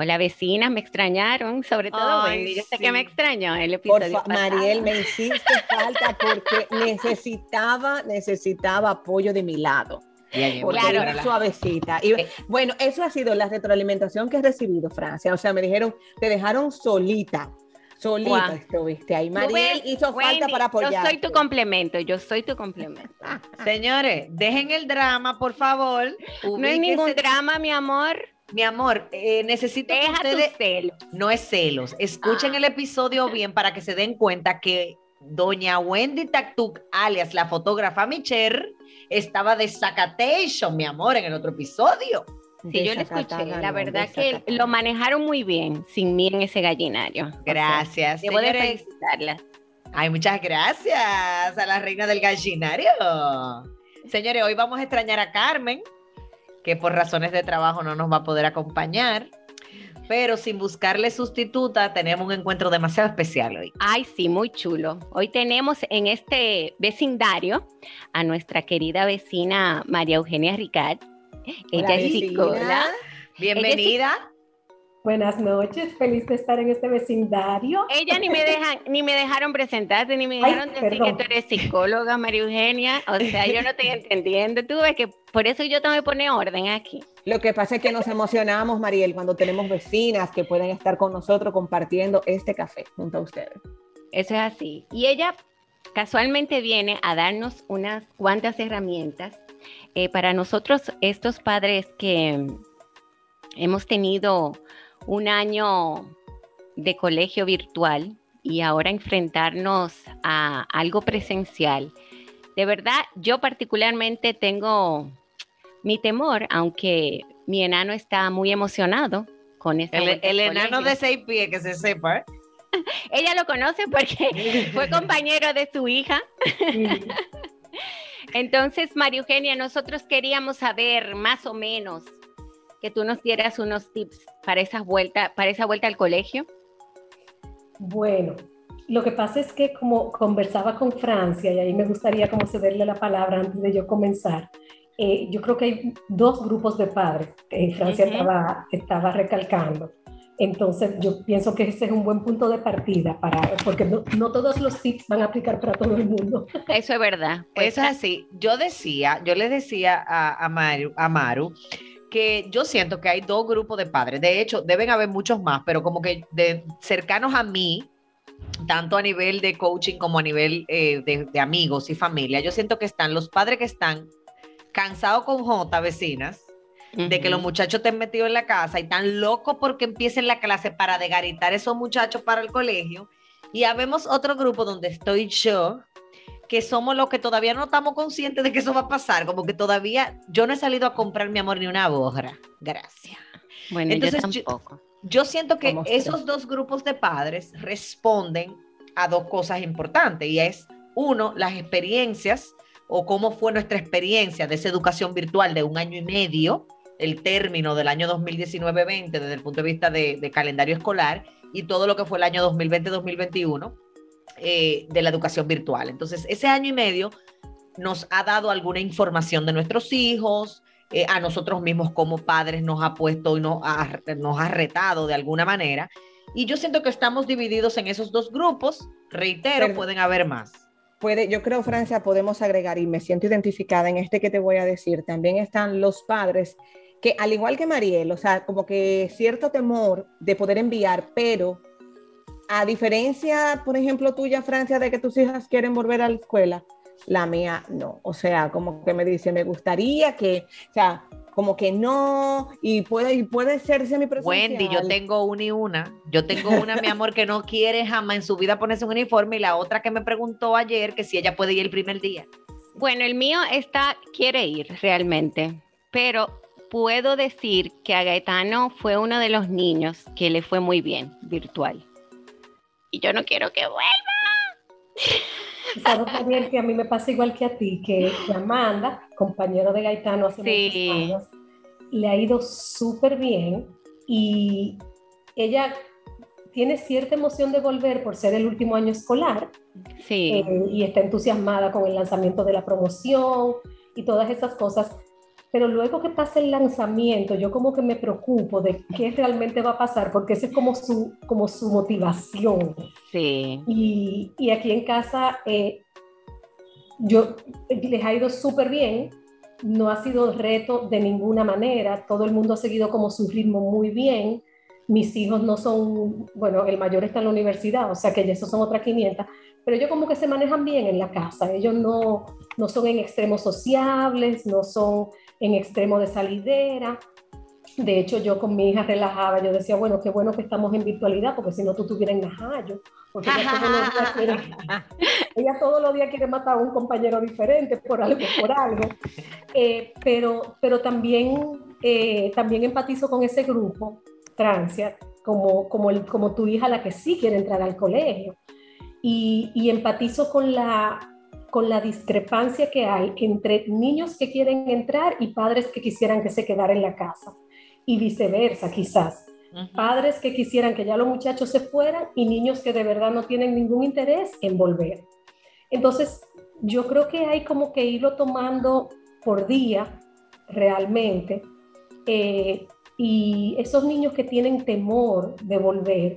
Hola vecinas, me extrañaron, sobre todo Ay, Wendy. Yo sé sí. que me extrañó el Por episodio. Mariel, me hiciste falta porque necesitaba, necesitaba apoyo de mi lado. Porque Claro. era suavecita. Y bueno, eso ha sido la retroalimentación que he recibido, Francia. O sea, me dijeron, te dejaron solita. Solita Guau. estuviste ahí. Mariel hizo falta Wendy, para apoyar. Yo soy tu complemento, yo soy tu complemento. Señores, dejen el drama, por favor. No es ningún drama, mi amor. Mi amor, eh, necesito que Deja tus ustedes... celos. No es celos. Escuchen Ah. el episodio bien para que se den cuenta que doña Wendy Taktuk, alias la fotógrafa Micher, estaba de sacatation, mi amor, en el otro episodio. Sí, yo lo escuché. La verdad que lo manejaron muy bien sin mí en ese gallinario. O sea, Gracias. Debo de Señores, felicitarlas. Ay, muchas gracias a la reina del gallinario. Señores, hoy vamos a extrañar a Carmen, que por razones de trabajo no nos va a poder acompañar. Pero sin buscarle sustituta, tenemos un encuentro demasiado especial hoy. Ay, sí, muy chulo. Hoy tenemos en este vecindario a nuestra querida vecina María Eugenia Ricard. Ella es psicóloga. Bienvenida. Buenas noches, feliz de estar en este vecindario. Ella ni me dejan, ni me dejaron presentarte, ni me Ay, dejaron decir perdón. que tú eres psicóloga, María Eugenia. O sea, yo no estoy entendiendo. Tú ves que por eso yo que poner orden aquí. Lo que pasa es que nos emocionamos, Mariel, cuando tenemos vecinas que pueden estar con nosotros compartiendo este café junto a ustedes. Eso es así. Y ella casualmente viene a darnos unas cuantas herramientas eh, para nosotros, estos padres que hemos tenido un año de colegio virtual y ahora enfrentarnos a algo presencial. De verdad, yo particularmente tengo mi temor, aunque mi enano está muy emocionado con esta El, el enano de seis pies, que se sepa. ¿eh? Ella lo conoce porque fue compañero de su hija. Entonces, María Eugenia, nosotros queríamos saber más o menos que tú nos dieras unos tips para esa vuelta, para esa vuelta al colegio. Bueno, lo que pasa es que como conversaba con Francia, y ahí me gustaría como cederle la palabra antes de yo comenzar, eh, yo creo que hay dos grupos de padres que Francia estaba, estaba recalcando. Entonces, yo pienso que ese es un buen punto de partida para, porque no, no todos los tips van a aplicar para todo el mundo. Eso es verdad. Pues, Eso es así. Yo decía, yo le decía a, a, Maru, a Maru que yo siento que hay dos grupos de padres. De hecho, deben haber muchos más, pero como que de, cercanos a mí, tanto a nivel de coaching como a nivel eh, de, de amigos y familia, yo siento que están los padres que están cansados con J, vecinas, de que los muchachos estén metidos en la casa y están locos porque empiecen la clase para degaritar esos muchachos para el colegio. Y habemos otro grupo donde estoy yo, que somos los que todavía no estamos conscientes de que eso va a pasar, como que todavía yo no he salido a comprar mi amor ni una borra. Gracias. Bueno, Entonces, yo yo- tampoco. Yo siento que esos dos grupos de padres responden a dos cosas importantes y es uno, las experiencias o cómo fue nuestra experiencia de esa educación virtual de un año y medio, el término del año 2019-20 desde el punto de vista de, de calendario escolar y todo lo que fue el año 2020-2021 eh, de la educación virtual. Entonces, ese año y medio nos ha dado alguna información de nuestros hijos, eh, a nosotros mismos como padres nos ha puesto y nos ha, nos ha retado de alguna manera. Y yo siento que estamos divididos en esos dos grupos. Reitero, pueden haber más. Puede, yo creo, Francia, podemos agregar, y me siento identificada en este que te voy a decir, también están los padres que, al igual que Mariel, o sea, como que cierto temor de poder enviar, pero a diferencia, por ejemplo, tuya, Francia, de que tus hijas quieren volver a la escuela, la mía no. O sea, como que me dice, me gustaría que, o sea, como que no, y puede, y puede ser semipresencial. Wendy, yo tengo una y una. Yo tengo una, mi amor, que no quiere jamás en su vida ponerse un uniforme y la otra que me preguntó ayer que si ella puede ir el primer día. Bueno, el mío está, quiere ir realmente, pero puedo decir que a Gaetano fue uno de los niños que le fue muy bien virtual. Y yo no quiero que vuelva. Sabes, Gabriel, que a mí me pasa igual que a ti, que, que Amanda, compañero de Gaetano hace Sí. muchos años, le ha ido súper bien y ella tiene cierta emoción de volver por ser el último año escolar Sí. eh, y está entusiasmada con el lanzamiento de la promoción y todas esas cosas. Pero luego que pasa el lanzamiento, yo como que me preocupo de qué realmente va a pasar, porque esa es como su, como su motivación. Sí. Y, y aquí en casa, eh, yo les ha ido súper bien, no ha sido reto de ninguna manera, todo el mundo ha seguido como su ritmo muy bien. Mis hijos no son, bueno, el mayor está en la universidad, o sea que ya esos son otras 500, pero ellos como que se manejan bien en la casa, ellos no, no son en extremos sociables, no son en extremo de salidera. De hecho, yo con mi hija relajaba, yo decía, bueno, qué bueno que estamos en virtualidad, porque si no tú estuvieras en Najayo, porque ella todos los días quiere, ella todos los días quiere matar a un compañero diferente por algo, por algo. Eh, pero, pero también, eh, también empatizo con ese grupo, Francia, como, como, el, como tu hija, la que sí quiere entrar al colegio. Y, y empatizo con la, con la discrepancia que hay entre niños que quieren entrar y padres que quisieran que se quedara en la casa. Y viceversa, quizás. Padres que quisieran que ya los muchachos se fueran y niños que de verdad no tienen ningún interés en volver. Entonces, yo creo que hay como que irlo tomando por día realmente. eh, y esos niños que tienen temor de volver,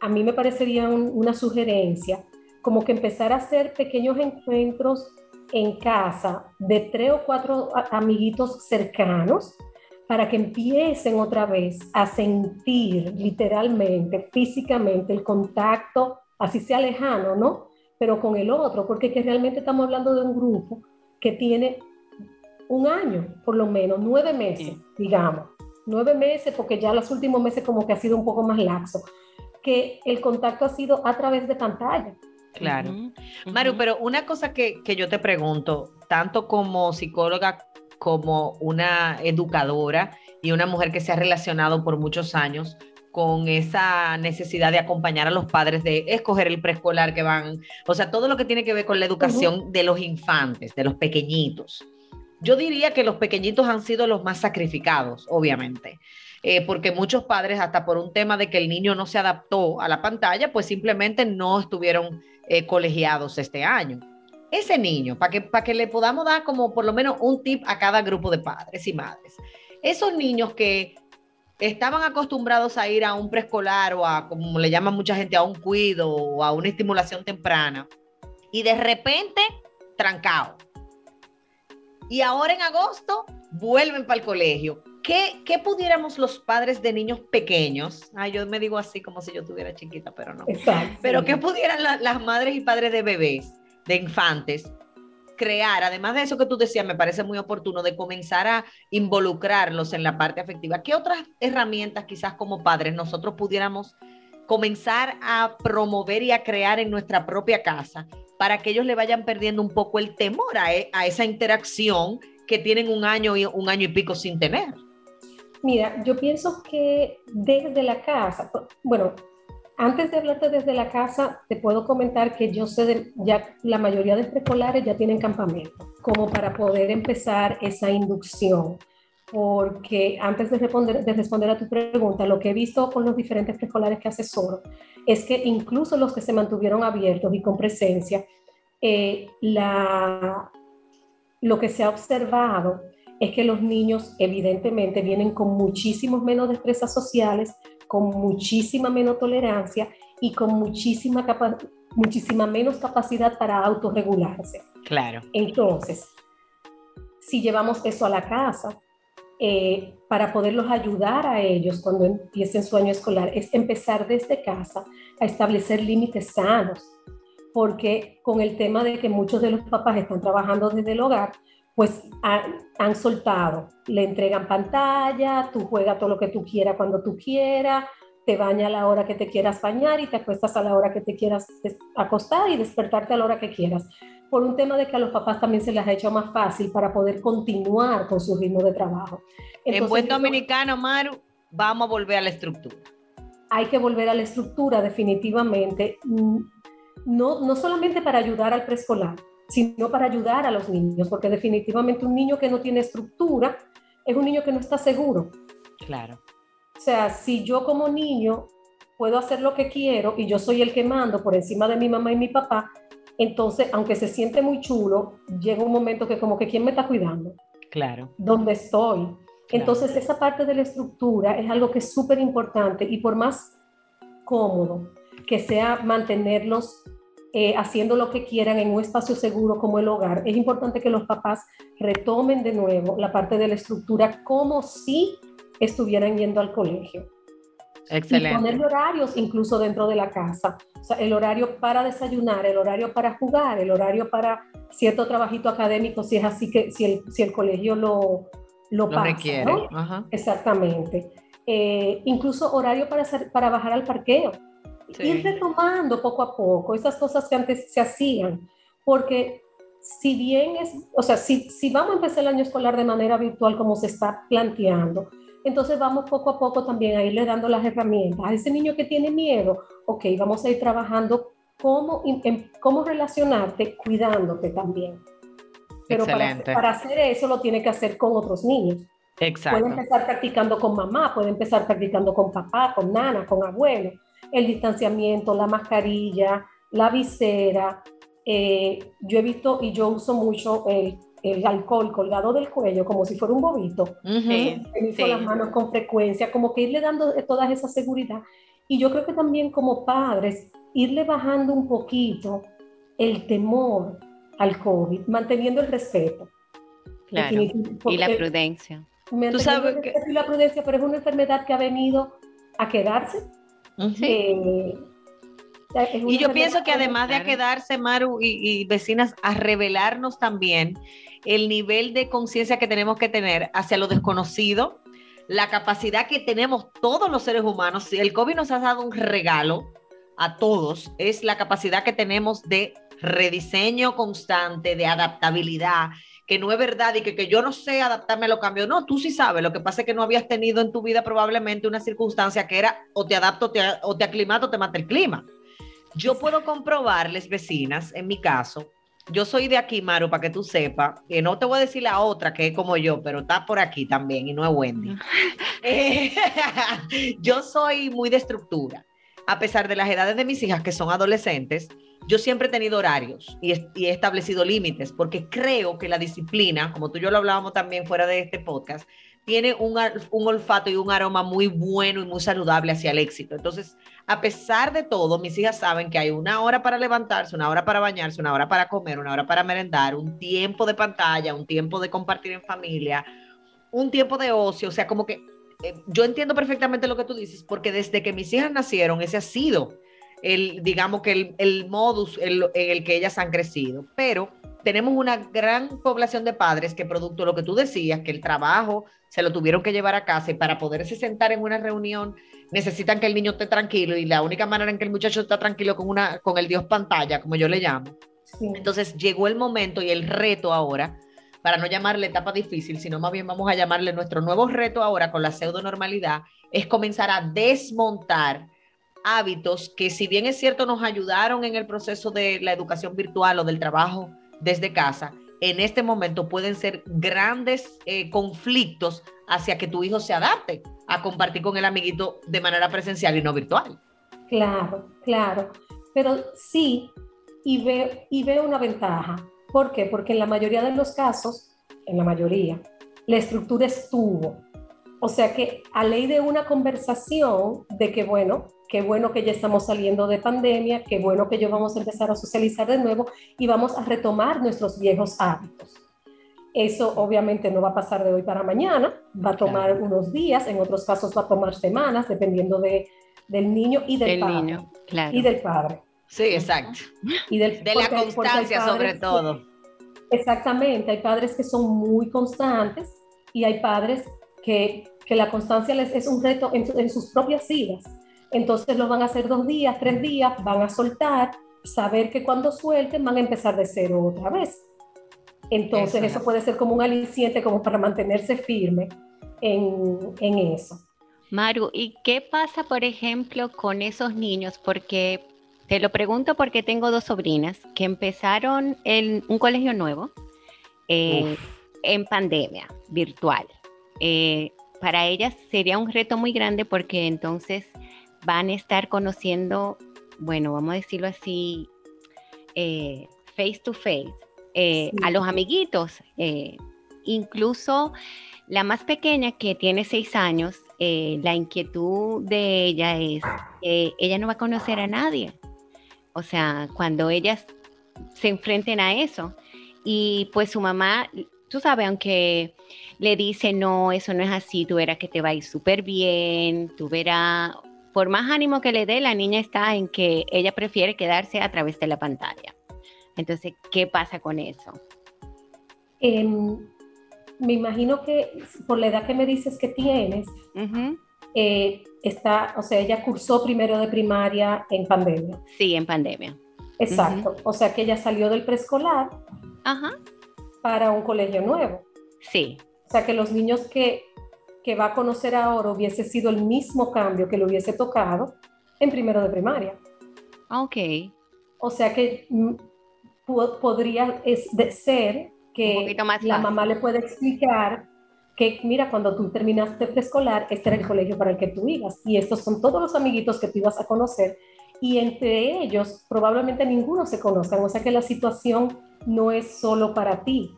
a mí me parecería un- una sugerencia, como que empezar a hacer pequeños encuentros en casa de tres o cuatro amiguitos cercanos para que empiecen otra vez a sentir literalmente, físicamente, el contacto, así sea lejano, ¿no? Pero con el otro, porque que realmente estamos hablando de un grupo que tiene un año, por lo menos, nueve meses, Sí. digamos. Nueve meses, porque ya los últimos meses como que ha sido un poco más laxo, que el contacto ha sido a través de pantalla. Claro. Maru, ujú. pero una cosa que, que yo te pregunto, tanto como psicóloga como una educadora y una mujer que se ha relacionado por muchos años con esa necesidad de acompañar a los padres, de escoger el preescolar que van, o sea, todo lo que tiene que ver con la educación de los infantes, de los pequeñitos. Yo diría que los pequeñitos han sido los más sacrificados, obviamente, eh, porque muchos padres, hasta por un tema de que el niño no se adaptó a la pantalla, pues simplemente no estuvieron eh, colegiados este año. Ese niño, para que, para que le podamos dar como por lo menos un tip a cada grupo de padres y madres. Esos niños que estaban acostumbrados a ir a un preescolar o a, como le llaman mucha gente, a un cuido o a una estimulación temprana, y de repente, trancado. Y ahora en agosto vuelven para el colegio. ¿Qué, ¿Qué pudiéramos los padres de niños pequeños? Ay, yo me digo así como si yo tuviera chiquita, pero no. Exacto. Pero ¿qué pudieran la- las madres y padres de bebés, de infantes, crear? Además de eso que tú decías, me parece muy oportuno, de comenzar a involucrarlos en la parte afectiva. ¿Qué otras herramientas quizás como padres nosotros pudiéramos comenzar a promover y a crear en nuestra propia casa para que ellos le vayan perdiendo un poco el temor a, e- a esa interacción que tienen un año y un año y pico sin tener? Mira, yo pienso que desde la casa, bueno, antes de hablarte desde la casa, te puedo comentar que yo sé de, ya la mayoría de preescolares ya tienen campamento, como para poder empezar esa inducción. Porque antes de responder, de responder a tu pregunta, lo que he visto con los diferentes preescolares que asesoro es que incluso los que se mantuvieron abiertos y con presencia, eh, la, lo que se ha observado es que los niños evidentemente vienen con muchísimos menos destrezas sociales, con muchísima menos tolerancia y con muchísima, muchísima menos capacidad para autorregularse. Claro. Entonces, si llevamos eso a la casa, eh, para poderlos ayudar a ellos cuando empiecen su año escolar, es empezar desde casa a establecer límites sanos, porque con el tema de que muchos de los papás están trabajando desde el hogar, pues han, soltado, le entregan pantalla, tú juegas todo lo que tú quieras cuando tú quieras, te baña a la hora que te quieras bañar y te acuestas a la hora que te quieras acostar y despertarte a la hora que quieras por un tema de que a los papás también se les ha hecho más fácil para poder continuar con su ritmo de trabajo. en buen dominicano, Maru, vamos a volver a la estructura. Hay que volver a la estructura definitivamente, mm, no, no solamente para ayudar al preescolar, sino para ayudar a los niños, porque definitivamente un niño que no tiene estructura es un niño que no está seguro. Claro. O sea, si yo como niño puedo hacer lo que quiero y yo soy el que mando por encima de mi mamá y mi papá, entonces, aunque se siente muy chulo, llega un momento que como que ¿quién me está cuidando? Claro. ¿Dónde estoy? Entonces, esa parte de la estructura es algo que es súper importante y por más cómodo que sea mantenerlos eh, haciendo lo que quieran en un espacio seguro como el hogar, es importante que los papás retomen de nuevo la parte de la estructura como si estuvieran yendo al colegio. Excelente. Y ponerle horarios incluso dentro de la casa. O sea, el horario para desayunar, el horario para jugar, el horario para cierto trabajito académico, si es así que, si el, si el colegio lo, lo, lo requiere. Exactamente. Eh, incluso horario para, hacer, para bajar al parqueo. Ir retomando poco a poco esas cosas que antes se hacían. Porque si bien es, o sea, si, si vamos a empezar el año escolar de manera virtual como se está planteando, entonces vamos poco a poco también a irle dando las herramientas. A ese niño que tiene miedo, ok, vamos a ir trabajando cómo, en, cómo relacionarte cuidándote también. Pero para, para, hacer eso lo tiene que hacer con otros niños. Exacto. Puede empezar practicando con mamá, puede empezar practicando con papá, con nana, con abuelo. El distanciamiento, la mascarilla, la visera. Eh, yo he visto y yo uso mucho el el alcohol colgado del cuello como si fuera un bobito, uh las manos con frecuencia, como que irle dando toda esa seguridad. Y yo creo que también como padres, irle bajando un poquito el temor al COVID, manteniendo el respeto. Claro, y la prudencia. Tú sabes que... La prudencia, pero es una enfermedad que ha venido a quedarse. Eh, y yo pienso que además de a quedarse, Maru y, y, vecinas, a revelarnos también el nivel de conciencia que tenemos que tener hacia lo desconocido, la capacidad que tenemos todos los seres humanos. El COVID nos ha dado un regalo a todos, es la capacidad que tenemos de rediseño constante, de adaptabilidad, que no es verdad y que, que yo no sé adaptarme a los cambios. No, tú sí sabes, lo que pasa es que no habías tenido en tu vida probablemente una circunstancia que era o te adapto o te, o te aclimato o te mata el clima. Yo puedo comprobarles, vecinas, en mi caso, yo soy de aquí, Maru, para que tú sepas, que no te voy a decir la otra que es como yo, pero está por aquí también y no es Wendy. Eh, yo soy muy de estructura. A pesar de las edades de mis hijas, que son adolescentes, yo siempre he tenido horarios y, he establecido límites, porque creo que la disciplina, como tú y yo lo hablábamos también fuera de este podcast, tiene un, un olfato y un aroma muy bueno y muy saludable hacia el éxito. Entonces, a pesar de todo, mis hijas saben que hay una hora para levantarse, una hora para bañarse, una hora para comer, una hora para merendar, un tiempo de pantalla, un tiempo de compartir en familia, un tiempo de ocio, o sea, como que eh, yo entiendo perfectamente lo que tú dices, porque desde que mis hijas nacieron, ese ha sido el, digamos que el, modus en el que ellas han crecido, pero tenemos una gran población de padres que producto de lo que tú decías, que el trabajo se lo tuvieron que llevar a casa y para poderse sentar en una reunión necesitan que el niño esté tranquilo y la única manera en que el muchacho está tranquilo con, una, con el Dios pantalla, como yo le llamo. Entonces llegó el momento y el reto ahora, para no llamarle etapa difícil, sino más bien vamos a llamarle nuestro nuevo reto ahora con la pseudo normalidad, es comenzar a desmontar hábitos que si bien es cierto nos ayudaron en el proceso de la educación virtual o del trabajo desde casa, en este momento pueden ser grandes eh, conflictos hacia que tu hijo se adapte a compartir con el amiguito de manera presencial y no virtual. Claro, claro. Pero sí, y veo, y veo una ventaja. ¿Por qué? Porque en la mayoría de los casos, en la mayoría, la estructura estuvo. O sea que a ley de una conversación de que, bueno, qué bueno que ya estamos saliendo de pandemia, qué bueno que ya vamos a empezar a socializar de nuevo y vamos a retomar nuestros viejos hábitos. Eso obviamente no va a pasar de hoy para mañana, va a tomar unos días, en otros casos va a tomar semanas, dependiendo de, del niño y del, padre. Niño, claro. Y del padre. Sí, exacto. Y del, de la constancia sobre todo. Exactamente, hay padres que son muy constantes y hay padres que, que la constancia les es un reto en, en sus propias vidas. Entonces lo van a hacer dos días, tres días, van a soltar, saber que cuando suelten van a empezar de cero otra vez. Entonces eso, eso puede ser como un aliciente como para mantenerse firme en, en eso. Maru, ¿y qué pasa, por ejemplo, con esos niños? Porque te lo pregunto porque tengo dos sobrinas que empezaron en un colegio nuevo eh, en pandemia virtual. Eh, para ellas sería un reto muy grande porque entonces van a estar conociendo, bueno, vamos a decirlo así, eh, face to face, sí. a los amiguitos. incluso la más pequeña que tiene seis años, la inquietud de ella es que ella no va a conocer a nadie o sea, cuando ellas se enfrenten a eso. Y pues su mamá, tú sabes, aunque le dice, no, eso no es así, tú verás que te va a ir súper bien, tú verás, por más ánimo que le dé, la niña está en que ella prefiere quedarse a través de la pantalla. Entonces, ¿qué pasa con eso? Eh, me imagino que por la edad que me dices que tienes, uh -huh. eh, está, o sea, ella cursó primero de primaria en pandemia. Sí, en pandemia. Exacto. Uh -huh. O sea que ella salió del preescolar Ajá. para un colegio nuevo. Sí. O sea que los niños que, que va a conocer ahora hubiese sido el mismo cambio que le hubiese tocado en primero de primaria. Ok. O sea que podría es de ser que la mamá le puede explicar que mira, cuando tú terminaste preescolar, este era el colegio para el que tú ibas y estos son todos los amiguitos que tú ibas a conocer y entre ellos probablemente ninguno se conozcan, o sea que la situación no es solo para ti.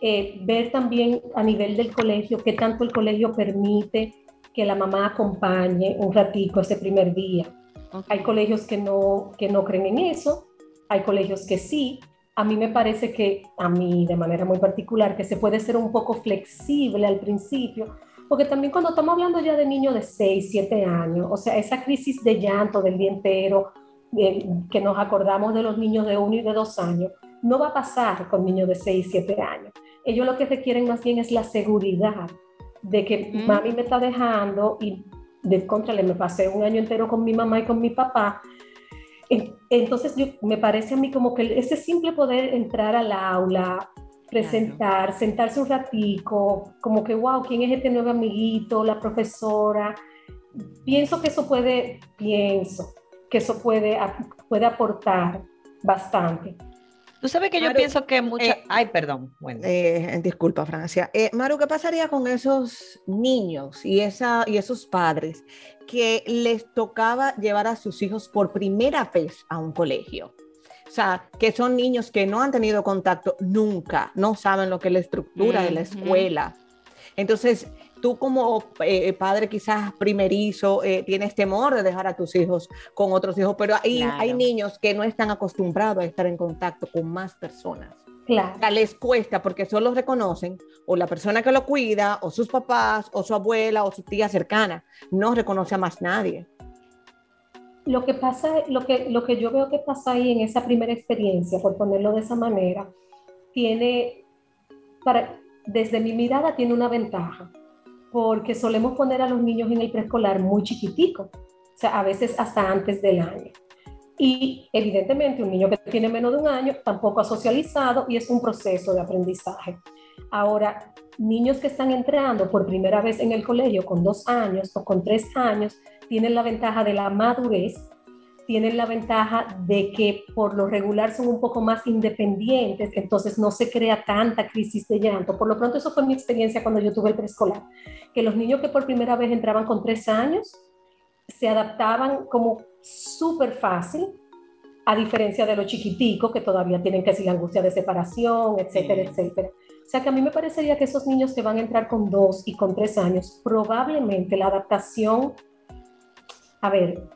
Eh, ver también a nivel del colegio qué tanto el colegio permite que la mamá acompañe un ratico ese primer día. Hay colegios que no, que no creen en eso, hay colegios que sí, a mí me parece que, a mí de manera muy particular, que se puede ser un poco flexible al principio, porque también cuando estamos hablando ya de niños de 6, 7 años, o sea, esa crisis de llanto del día entero, eh, que nos acordamos de los niños de 1 y de 2 años, no va a pasar con niños de 6, 7 años. Ellos lo que requieren más bien es la seguridad de que mm. mami me está dejando y de contra le me pasé un año entero con mi mamá y con mi papá entonces, yo, me parece a mí como que ese simple poder entrar al aula, presentar, claro. sentarse un ratico, como que, wow, ¿quién es este nuevo amiguito? La profesora. Pienso que eso puede, pienso que eso puede, puede aportar bastante. Tú sabes que yo Maru, pienso que mucha... Eh, Ay, perdón. Bueno. Eh, disculpa, Francia. Eh, Maru, ¿qué pasaría con esos niños y, esa, y esos padres que les tocaba llevar a sus hijos por primera vez a un colegio? O sea, que son niños que no han tenido contacto nunca, no saben lo que es la estructura mm -hmm. de la escuela. Entonces, tú como eh, padre quizás primerizo eh, tienes temor de dejar a tus hijos con otros hijos, pero hay, claro. hay niños que no están acostumbrados a estar en contacto con más personas. Claro. O sea, les cuesta porque solo reconocen o la persona que lo cuida, o sus papás, o su abuela, o su tía cercana. No reconoce a más nadie. Lo que pasa, lo que, lo que yo veo que pasa ahí en esa primera experiencia, por ponerlo de esa manera, tiene, para, desde mi mirada, tiene una ventaja porque solemos poner a los niños en el preescolar muy chiquiticos, o sea, a veces hasta antes del año. Y evidentemente un niño que tiene menos de un año tampoco ha socializado y es un proceso de aprendizaje. Ahora, niños que están entrando por primera vez en el colegio con dos años o con tres años tienen la ventaja de la madurez tienen la ventaja de que por lo regular son un poco más independientes, entonces no se crea tanta crisis de llanto. Por lo pronto, eso fue mi experiencia cuando yo tuve el preescolar, que los niños que por primera vez entraban con tres años se adaptaban como súper fácil, a diferencia de los chiquiticos que todavía tienen que decir la angustia de separación, etcétera, sí. etcétera. O sea que a mí me parecería que esos niños que van a entrar con dos y con tres años, probablemente la adaptación, a ver,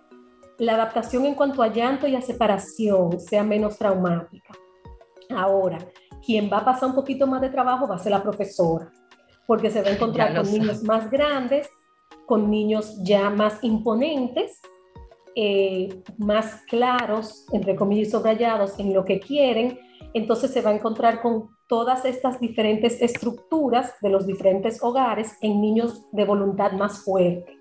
la adaptación en cuanto a llanto y a separación sea menos traumática. Ahora, quien va a pasar un poquito más de trabajo va a ser la profesora, porque se va a encontrar con niños más grandes, con niños ya más imponentes, eh, más claros, entre comillas, subrayados en lo que quieren, entonces se va a encontrar con todas estas diferentes estructuras de los diferentes hogares en niños de voluntad más fuerte.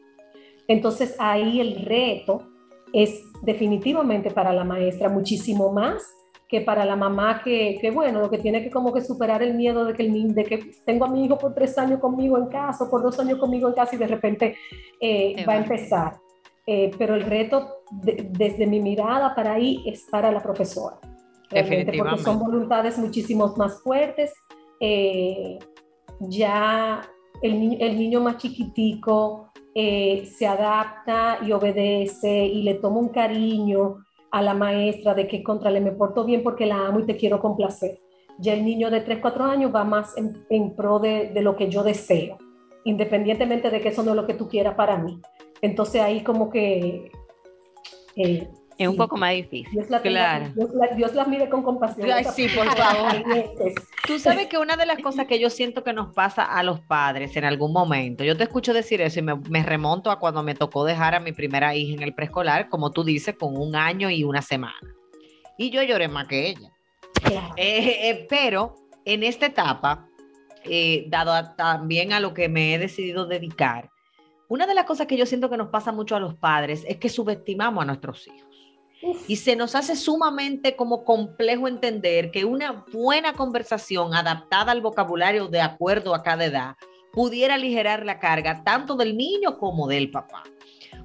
Entonces ahí el reto es definitivamente para la maestra muchísimo más que para la mamá que, que, bueno, lo que tiene que como que superar el miedo de que, el, de que tengo a mi hijo por tres años conmigo en casa, por dos años conmigo en casa y de repente eh, va a empezar. Eh, pero el reto desde mi mirada para ahí es para la profesora. Porque son voluntades muchísimo más fuertes. Eh, ya el, el, niño más chiquitico se adapta y obedece y le toma un cariño a la maestra de que contra le me porto bien porque la amo y te quiero complacer. Ya el niño de 3, 4 años va más en, pro de, lo que yo deseo, independientemente de que eso no es lo que tú quieras para mí. Entonces ahí como que eh, es un poco más difícil. Dios la, claro. Dios, la, mire con compasión. Ay, sí, por favor. Tú sabes que una de las cosas que yo siento que nos pasa a los padres en algún momento, yo te escucho decir eso y me, remonto a cuando me tocó dejar a mi primera hija en el preescolar, como tú dices, con un año y una semana. Y yo lloré más que ella. Eh, eh, pero en esta etapa, eh, dado también a lo que me he decidido dedicar, una de las cosas que yo siento que nos pasa mucho a los padres es que subestimamos a nuestros hijos. Y se nos hace sumamente como complejo entender que una buena conversación adaptada al vocabulario de acuerdo a cada edad pudiera aligerar la carga tanto del niño como del papá.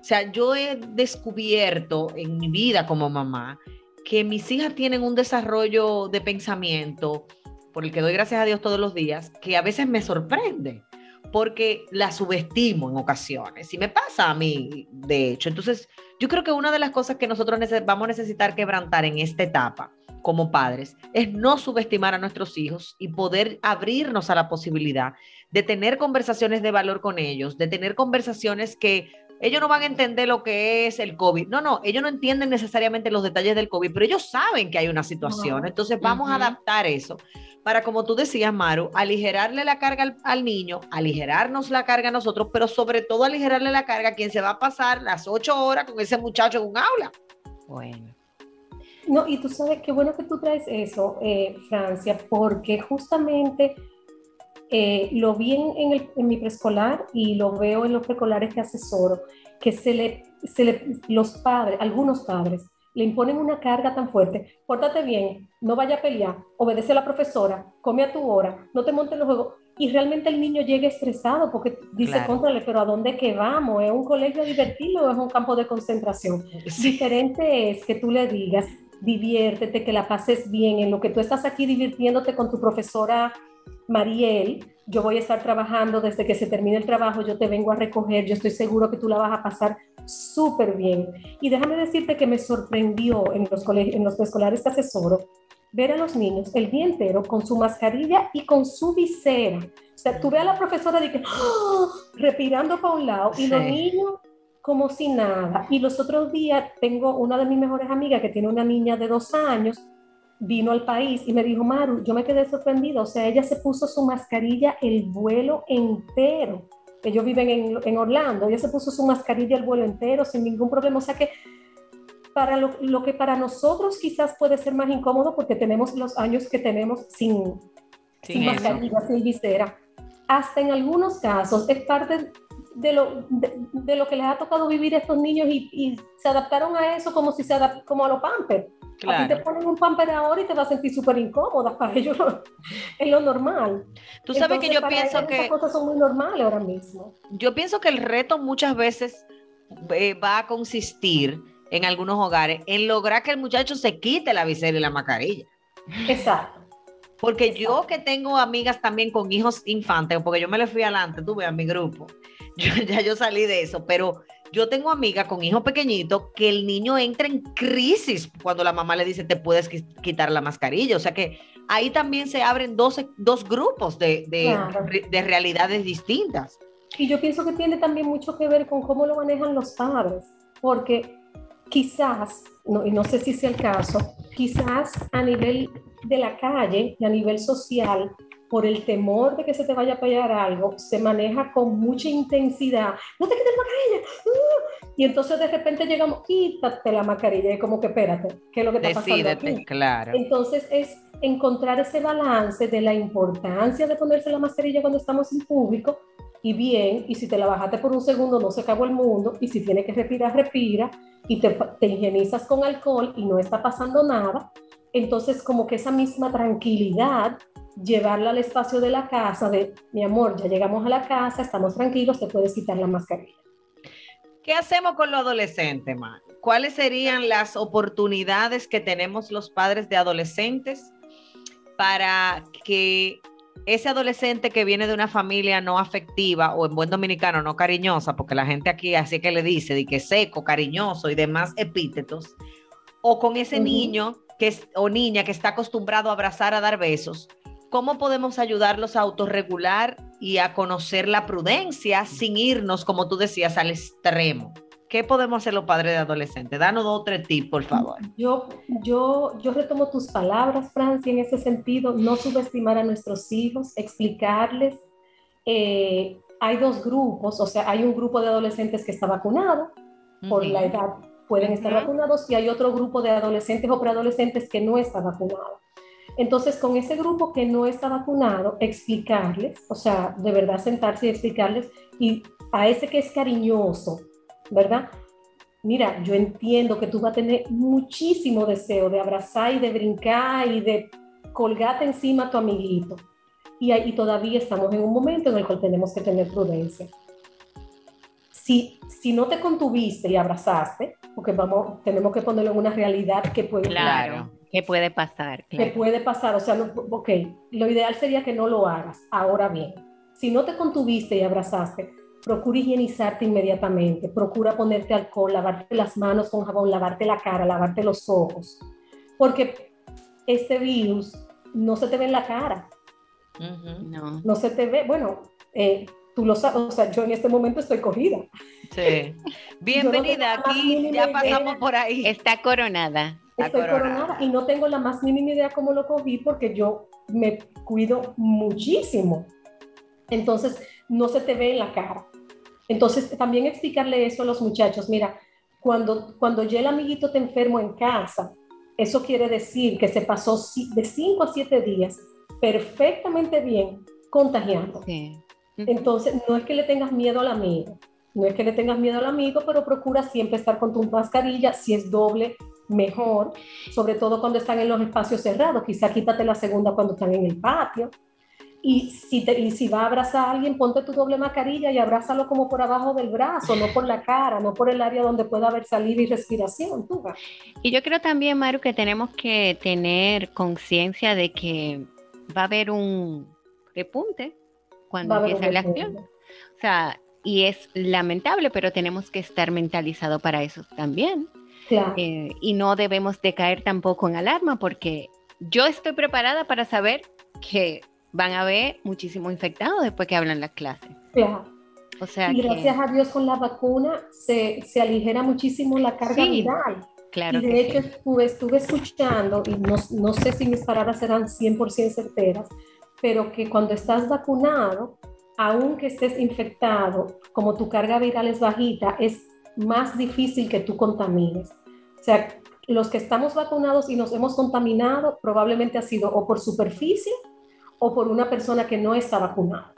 O sea, yo he descubierto en mi vida como mamá que mis hijas tienen un desarrollo de pensamiento por el que doy gracias a Dios todos los días, que a veces me sorprende porque la subestimo en ocasiones y me pasa a mí, de hecho. Entonces, yo creo que una de las cosas que nosotros vamos a necesitar quebrantar en esta etapa como padres es no subestimar a nuestros hijos y poder abrirnos a la posibilidad de tener conversaciones de valor con ellos, de tener conversaciones que ellos no van a entender lo que es el COVID. No, no, ellos no entienden necesariamente los detalles del COVID, pero ellos saben que hay una situación. Entonces vamos a adaptar eso para, como tú decías, Maru, aligerarle la carga al, niño, aligerarnos la carga a nosotros, pero sobre todo aligerarle la carga a quien se va a pasar las ocho horas con ese muchacho en un aula. Bueno. No, y tú sabes qué bueno que tú traes eso, eh, Francia, porque justamente eh, lo vi en, en, mi preescolar y lo veo en los preescolares que asesoro, que se le, se le, los padres, algunos padres, le imponen una carga tan fuerte, pórtate bien, no vaya a pelear, obedece a la profesora, come a tu hora, no te montes los juegos. Y realmente el niño llega estresado porque dice, claro. pero ¿a dónde que vamos? ¿Es un colegio divertido o es un campo de concentración? Diferente es que tú le digas, diviértete, que la pases bien, en lo que tú estás aquí divirtiéndote con tu profesora Mariel, yo voy a estar trabajando desde que se termine el trabajo, yo te vengo a recoger, yo estoy seguro que tú la vas a pasar súper bien. Y déjame decirte que me sorprendió en los, colegios, en los escolares que asesoro ver a los niños el día entero con su mascarilla y con su visera. O sea, tú ves a la profesora de que, ¡oh! respirando para un lado y los niños como si nada. Y los otros días tengo una de mis mejores amigas que tiene una niña de dos años vino al país y me dijo, Maru, yo me quedé sorprendida, o sea, ella se puso su mascarilla el vuelo entero. Ellos viven en, en Orlando, ella se puso su mascarilla el vuelo entero sin ningún problema, o sea que para lo, lo, que para nosotros quizás puede ser más incómodo porque tenemos los años que tenemos sin, sin, mascarilla, sin visera, hasta en algunos casos es parte de lo, de, lo que les ha tocado vivir a estos niños y, y, se adaptaron a eso como si se como a los pampers. A ti te ponen un pamper ahora y te vas a sentir súper incómoda. Para ellos es lo normal. Tú sabes que yo pienso que. Esas cosas son muy normales ahora mismo. Yo pienso que el reto muchas veces eh, va a consistir en algunos hogares en lograr que el muchacho se quite la visera y la mascarilla. Exacto. Porque yo que tengo amigas también con hijos infantes, porque yo me le fui adelante, tuve a mi grupo, yo, ya yo salí de eso, pero yo tengo amigas con hijos pequeñitos que el niño entra en crisis cuando la mamá le dice te puedes quitar la mascarilla. O sea que ahí también se abren dos, dos grupos de, de, Claro. de realidades distintas. Y yo pienso que tiene también mucho que ver con cómo lo manejan los padres, porque quizás, no, y no sé si sea el caso, quizás a nivel de la calle y a nivel social, por el temor de que se te vaya a pegar algo, se maneja con mucha intensidad. No te quites la mascarilla. ¡ah! Y entonces de repente llegamos, quítate la mascarilla y como que espérate, ¿qué es lo que está pasando Decídete, aquí? claro. Entonces es encontrar ese balance de la importancia de ponerse la mascarilla cuando estamos en público y bien, y si te la bajaste por un segundo no se acabó el mundo, y si tienes que respirar, respira, y te, te higienizas con alcohol y no está pasando nada, entonces como que esa misma tranquilidad, llevarla al espacio de la casa, de mi amor, ya llegamos a la casa, estamos tranquilos, te puedes quitar la mascarilla. ¿Qué hacemos con los adolescentes, man? ¿Cuáles serían las oportunidades que tenemos los padres de adolescentes para que ese adolescente que viene de una familia no afectiva o en buen dominicano no cariñosa, porque la gente aquí así que le dice de que seco, cariñoso y demás epítetos, o con ese Ujú. niño que es, o niña que está acostumbrado a abrazar, a dar besos, ¿cómo podemos ayudarlos a autorregular y a conocer la prudencia sin irnos, como tú decías, al extremo? ¿Qué podemos hacer los padres de adolescentes? Danos dos o tres tips, por favor. Yo, yo, yo retomo tus palabras, Francia, en ese sentido, no subestimar a nuestros hijos, explicarles. eh, hay dos grupos, o sea, hay un grupo de adolescentes que está vacunado por la edad, pueden estar Ujú. vacunados, y hay otro grupo de adolescentes o preadolescentes que no está vacunado. Entonces, con ese grupo que no está vacunado, explicarles, o sea, de verdad sentarse y explicarles, y a ese que es cariñoso, ¿verdad? Mira, yo entiendo que tú vas a tener muchísimo deseo de abrazar y de brincar y de colgarte encima a tu amiguito. Y, ahí todavía estamos en un momento en el cual tenemos que tener prudencia. Si, si no te contuviste y abrazaste, porque vamos, tenemos que ponerlo en una realidad que puede, Claro. ¿Qué puede pasar? que Claro. puede pasar. O sea, no- ok, lo ideal sería que no lo hagas. Ahora bien, si no te contuviste y abrazaste, procura higienizarte inmediatamente, procura ponerte alcohol, lavarte las manos con jabón, lavarte la cara, lavarte los ojos, porque este virus no se te ve en la cara. No. no se te ve, bueno, eh, tú lo sabes, o sea, yo en este momento estoy cogida. Sí. Bienvenida, aquí ya idea. pasamos por ahí. Está coronada. Está Estoy coronada. coronada y no tengo la más mínima idea cómo lo cogí porque yo me cuido muchísimo. Entonces, no se te ve en la cara. Entonces, también explicarle eso a los muchachos. Mira, cuando, cuando ya el amiguito te enfermo en casa, eso quiere decir que se pasó de 5 a 7 días perfectamente bien contagiando. Sí. Entonces, no es que le tengas miedo al amigo, no es que le tengas miedo al amigo, pero procura siempre estar con tu mascarilla, si es doble, mejor, sobre todo cuando están en los espacios cerrados, quizá quítate la segunda cuando están en el patio. Y si, te, y si va a abrazar a alguien, ponte tu doble mascarilla y abrázalo como por abajo del brazo, no por la cara, no por el área donde pueda haber saliva y respiración. tú. Y yo creo también, Maru, que tenemos que tener conciencia de que va a haber un repunte cuando Va a haber un empiece la acción. O sea, y es lamentable, pero tenemos que estar mentalizados para eso también. Claro. Eh, y no debemos de caer tampoco en alarma porque yo estoy preparada para saber que van a haber muchísimos infectados después que hablan las clases. claro. O sea Y que, gracias a Dios con la vacuna se, se aligera muchísimo la carga Sí, viral. claro y de que hecho sí. estuve, estuve escuchando, y no, no sé si mis palabras serán 100% certeras, pero que cuando estás vacunado, aunque estés infectado, como tu carga viral es bajita, es más difícil que tú contamines. O sea, los que estamos vacunados y nos hemos contaminado probablemente ha sido o por superficie o por una persona que no está vacunada.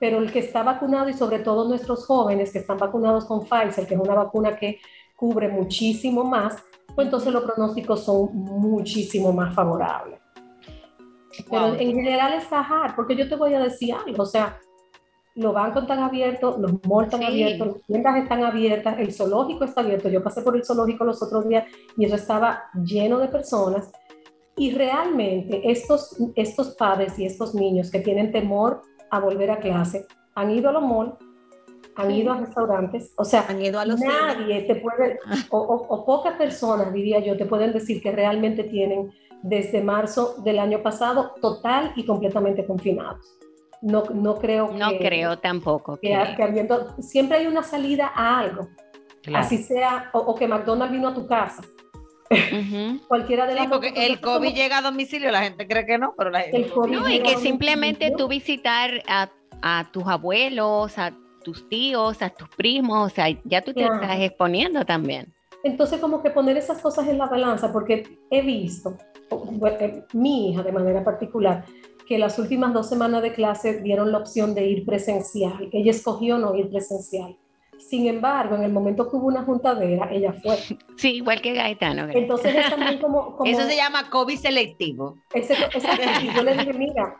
Pero el que está vacunado y sobre todo nuestros jóvenes que están vacunados con Pfizer, que es una vacuna que cubre muchísimo más, pues entonces los pronósticos son muchísimo más favorables. Pero Wow. en general es bajar, porque yo te voy a decir algo, o sea, los bancos están abiertos, los malls están Sí. abiertos, las tiendas están abiertas, el zoológico está abierto. Yo pasé por el zoológico los otros días y eso estaba lleno de personas. Y realmente estos, estos padres y estos niños que tienen temor a volver a clase han ido a los malls, han Sí. ido a restaurantes, o sea, Han ido a los cines. nadie te puede, o, o- o pocas personas, diría yo, te pueden decir que realmente tienen desde marzo del año pasado, total y completamente confinados. No, no creo que... No creo tampoco. Que, que habiendo, siempre hay una salida a algo. Claro. Así sea, o, o, que McDonald's vino a tu casa. Ujú. Cualquiera de las Sí, porque el entonces, como- COVID llega a domicilio, la gente cree que no, pero la gente... El COVID No, y que simplemente tú visitar a, a tus abuelos, a tus tíos, a tus primos, o sea, ya tú te Claro. estás exponiendo también. Entonces, como que poner esas cosas en la balanza, porque he visto, bueno, eh, mi hija de manera particular, que las últimas dos semanas de clase dieron la opción de ir presencial. Ella escogió no ir presencial. Sin embargo, en el momento que hubo una juntadera, ella fue. Sí, igual que Gaetano. Entonces es también como... como Eso se llama COVID selectivo. ese- y yo le dije, mira,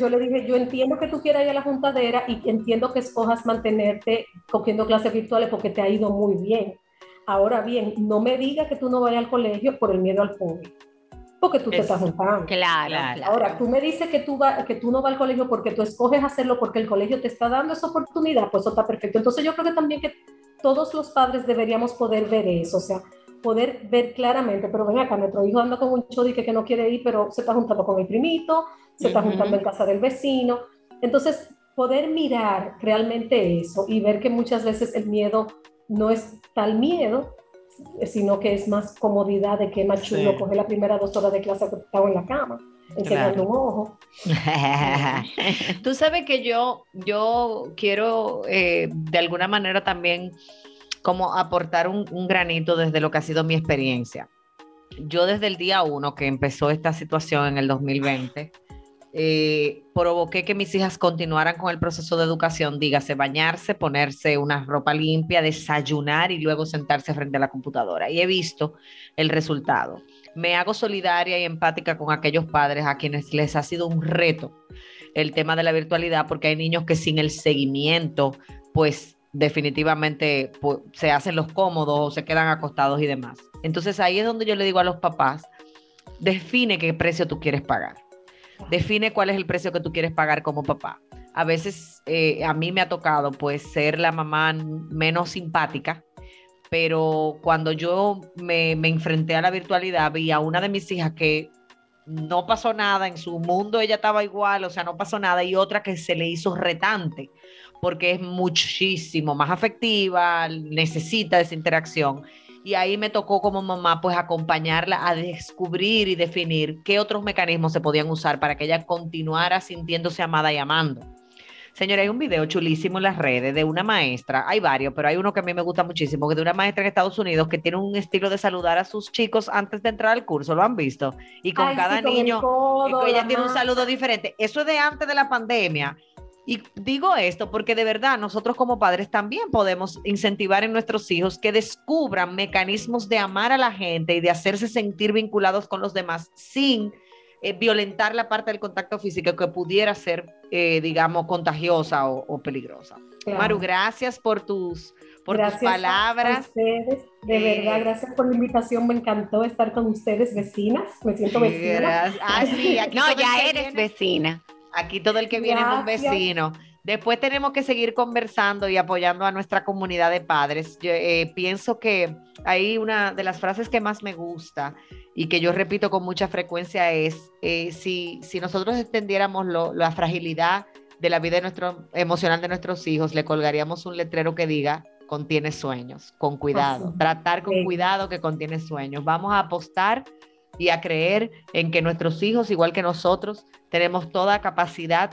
yo le dije, yo entiendo que tú quieras ir a la juntadera y entiendo que escojas mantenerte cogiendo clases virtuales porque te ha ido muy bien. Ahora bien, no me digas que tú no vayas al colegio por el miedo al COVID, porque tú te Es- estás juntando. Claro, Claro. claro. Ahora, tú me dices que tú, va- que tú no vas al colegio porque tú escoges hacerlo porque el colegio te está dando esa oportunidad, pues eso está perfecto. Entonces yo creo que también que todos los padres deberíamos poder ver eso, o sea, poder ver claramente, pero ven acá, nuestro hijo anda con un chodique que no quiere ir, pero se está juntando con el primito, se está Ujú. juntando en casa del vecino. Entonces, poder mirar realmente eso y ver que muchas veces el miedo no es tal miedo, sino que es más comodidad de que más chulo Sí. coger la primera dos horas de clase que estaba en la cama, enseñando un ojo. Tú sabes que yo, yo quiero eh, de alguna manera también como aportar un, un granito desde lo que ha sido mi experiencia. Yo desde el día uno que empezó esta situación en el 2020, eh, provoqué que mis hijas continuaran con el proceso de educación, dígase bañarse, ponerse una ropa limpia, desayunar y luego sentarse frente a la computadora. Y he visto el resultado. Me hago solidaria y empática con aquellos padres a quienes les ha sido un reto el tema de la virtualidad, porque hay niños que sin el seguimiento, pues definitivamente se hacen los cómodos o se quedan acostados y demás. Entonces ahí es donde yo le digo a los papás, define qué precio tú quieres pagar. Define cuál es el precio que tú quieres pagar como papá. A veces eh, a mí me ha tocado pues ser la mamá menos simpática, pero cuando yo me, me enfrenté a la virtualidad vi a una de mis hijas que no pasó nada, en su mundo ella estaba igual, o sea, no pasó nada, y otra que se le hizo retante, porque es muchísimo más afectiva, necesita esa interacción. Y ahí me tocó como mamá, pues acompañarla a descubrir y definir qué otros mecanismos se podían usar para que ella continuara sintiéndose amada y amando. Señora, hay un video chulísimo en las redes de una maestra, hay varios, pero hay uno que a mí me gusta muchísimo, que de una maestra en Estados Unidos que tiene un estilo de saludar a sus chicos antes de entrar al curso, ¿lo han visto? Y con Ay, cada sí, con el niño, codo, ella la tiene un saludo diferente. Eso es de antes de la pandemia. Y digo esto porque de verdad nosotros como padres también podemos incentivar en nuestros hijos que descubran mecanismos de amar a la gente y de hacerse sentir vinculados con los demás sin eh, violentar la parte del contacto físico que pudiera ser, eh, digamos, contagiosa o, o peligrosa. Claro. Maru, gracias por tus, por Gracias tus a- palabras. A ustedes, de Eh, verdad, gracias por la invitación. Me encantó estar con ustedes, vecinas. Me siento vecina. Gracias. Ah, sí, aquí No, ya eres vecina. Aquí todo el que viene es un vecino. Después tenemos que seguir conversando y apoyando a nuestra comunidad de padres. Yo eh, pienso que hay una de las frases que más me gusta y que yo repito con mucha frecuencia es, eh, si, si nosotros entendiéramos lo- la fragilidad de la vida de nuestro, emocional de nuestros hijos, le colgaríamos un letrero que diga, contiene sueños, con cuidado. Así. Tratar con Sí. cuidado que contiene sueños. Vamos a apostar y a creer en que nuestros hijos, igual que nosotros, tenemos toda capacidad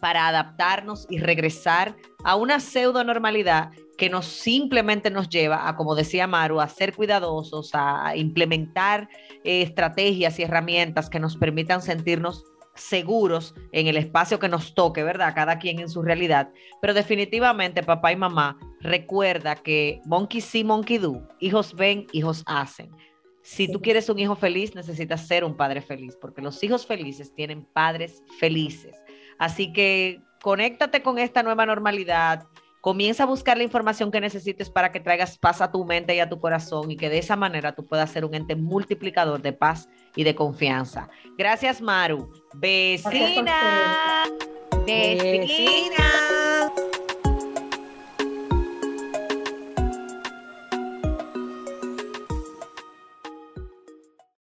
para adaptarnos y regresar a una pseudo normalidad que nos simplemente nos lleva a, como decía Maru, a ser cuidadosos, a implementar eh, estrategias y herramientas que nos permitan sentirnos seguros en el espacio que nos toque, ¿verdad? Cada quien en su realidad. Pero definitivamente, papá y mamá, recuerda que monkey see, monkey do. Hijos ven, hijos hacen. Si tú quieres un hijo feliz, necesitas ser un padre feliz, porque los hijos felices tienen padres felices. Así que conéctate con esta nueva normalidad. Comienza a buscar la información que necesites para que traigas paz a tu mente y a tu corazón y que de esa manera tú puedas ser un ente multiplicador de paz y de confianza. Gracias, Maru. Vecina. Vecina. Vecina.